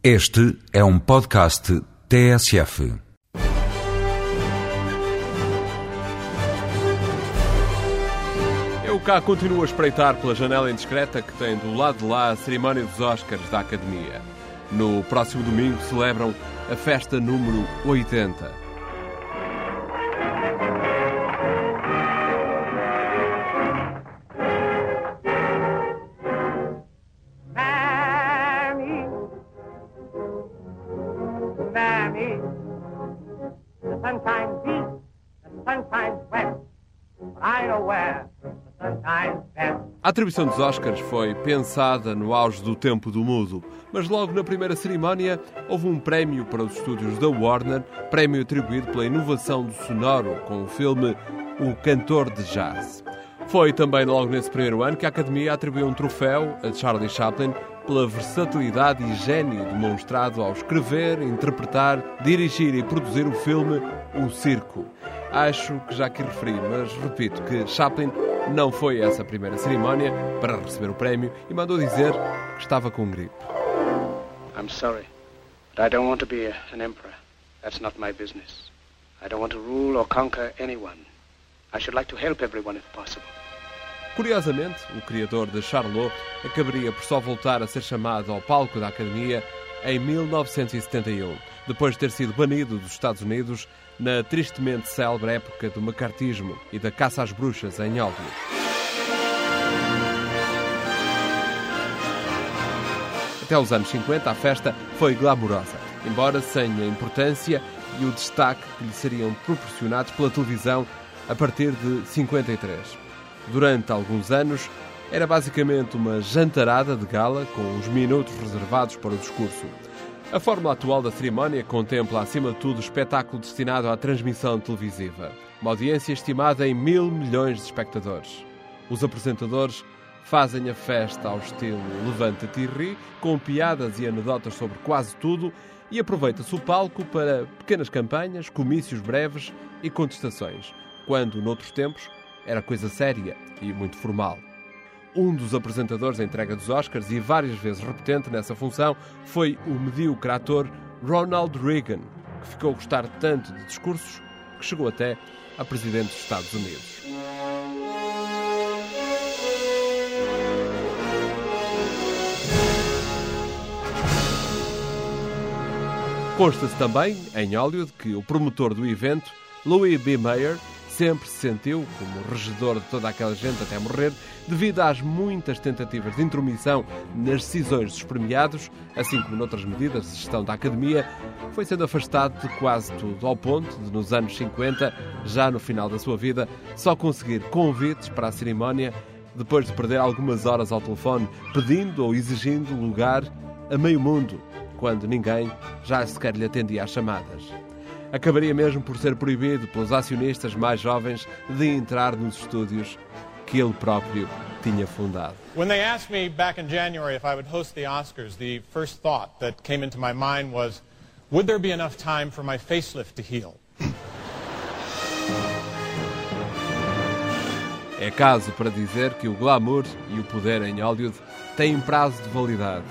Este é um podcast TSF. Eu cá continuo a espreitar pela janela indiscreta que tem do lado de lá a cerimónia dos Oscars da Academia. No próximo domingo celebram a festa número 80. Mammy, the east, the west, I know where. A atribuição dos Oscars foi pensada no auge do tempo do mudo, mas logo na primeira cerimónia houve um prémio para os estúdios da Warner, prémio atribuído pela inovação do sonoro com o filme O Cantor de Jazz. Foi também logo nesse primeiro ano que a Academia atribuiu um troféu a Charlie Chaplin pela versatilidade e gênio demonstrado ao escrever, interpretar, dirigir e produzir o filme O Circo. Acho que já aqui referi, mas repito que Chaplin não foi essa primeira cerimónia para receber o prémio e mandou dizer que estava com gripe. I'm sorry, but I don't want to be an emperor. That's not my business. I don't want to rule or conquer anyone. I should like to help everyone if possible. Curiosamente, o criador de Charlot acabaria por só voltar a ser chamado ao palco da Academia em 1971, depois de ter sido banido dos Estados Unidos na tristemente célebre época do macartismo e da caça às bruxas em Hollywood. Até os anos 50, a festa foi glamourosa, embora sem a importância e o destaque que lhe seriam proporcionados pela televisão a partir de 53. Durante alguns anos, era basicamente uma jantarada de gala com uns minutos reservados para o discurso. A fórmula atual da cerimónia contempla, acima de tudo, o espetáculo destinado à transmissão televisiva. Uma audiência estimada em mil milhões de espectadores. Os apresentadores fazem a festa ao estilo Levanta-te e ri, com piadas e anedotas sobre quase tudo, e aproveita-se o palco para pequenas campanhas, comícios breves e contestações, quando, noutros tempos, era coisa séria e muito formal. Um dos apresentadores da entrega dos Oscars e várias vezes repetente nessa função foi o medíocre ator Ronald Reagan, que ficou a gostar tanto de discursos que chegou até a presidente dos Estados Unidos. Consta-se também, em Hollywood, que o promotor do evento, Louis B. Mayer, sempre se sentiu como regedor de toda aquela gente até morrer, devido às muitas tentativas de intromissão nas decisões dos premiados, assim como noutras medidas de gestão da academia, foi sendo afastado de quase tudo, ao ponto de, nos anos 50, já no final da sua vida, só conseguir convites para a cerimónia depois de perder algumas horas ao telefone, pedindo ou exigindo lugar a meio mundo, quando ninguém já sequer lhe atendia às chamadas acabaria mesmo por ser proibido pelos acionistas mais jovens de entrar nos estúdios que ele próprio tinha fundado. When they asked me back in January if I would host the Oscars, the first thought that came into my mind was, would there be enough time for my facelift to heal? É caso para dizer que o glamour e o poder em Hollywood têm prazo de validade.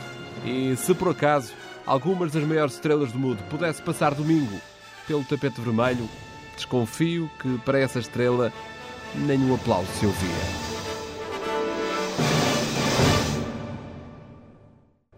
E se por acaso algumas das maiores estrelas do mundo pudesse passar domingo pelo tapete vermelho, desconfio que para essa estrela nenhum aplauso se ouvia.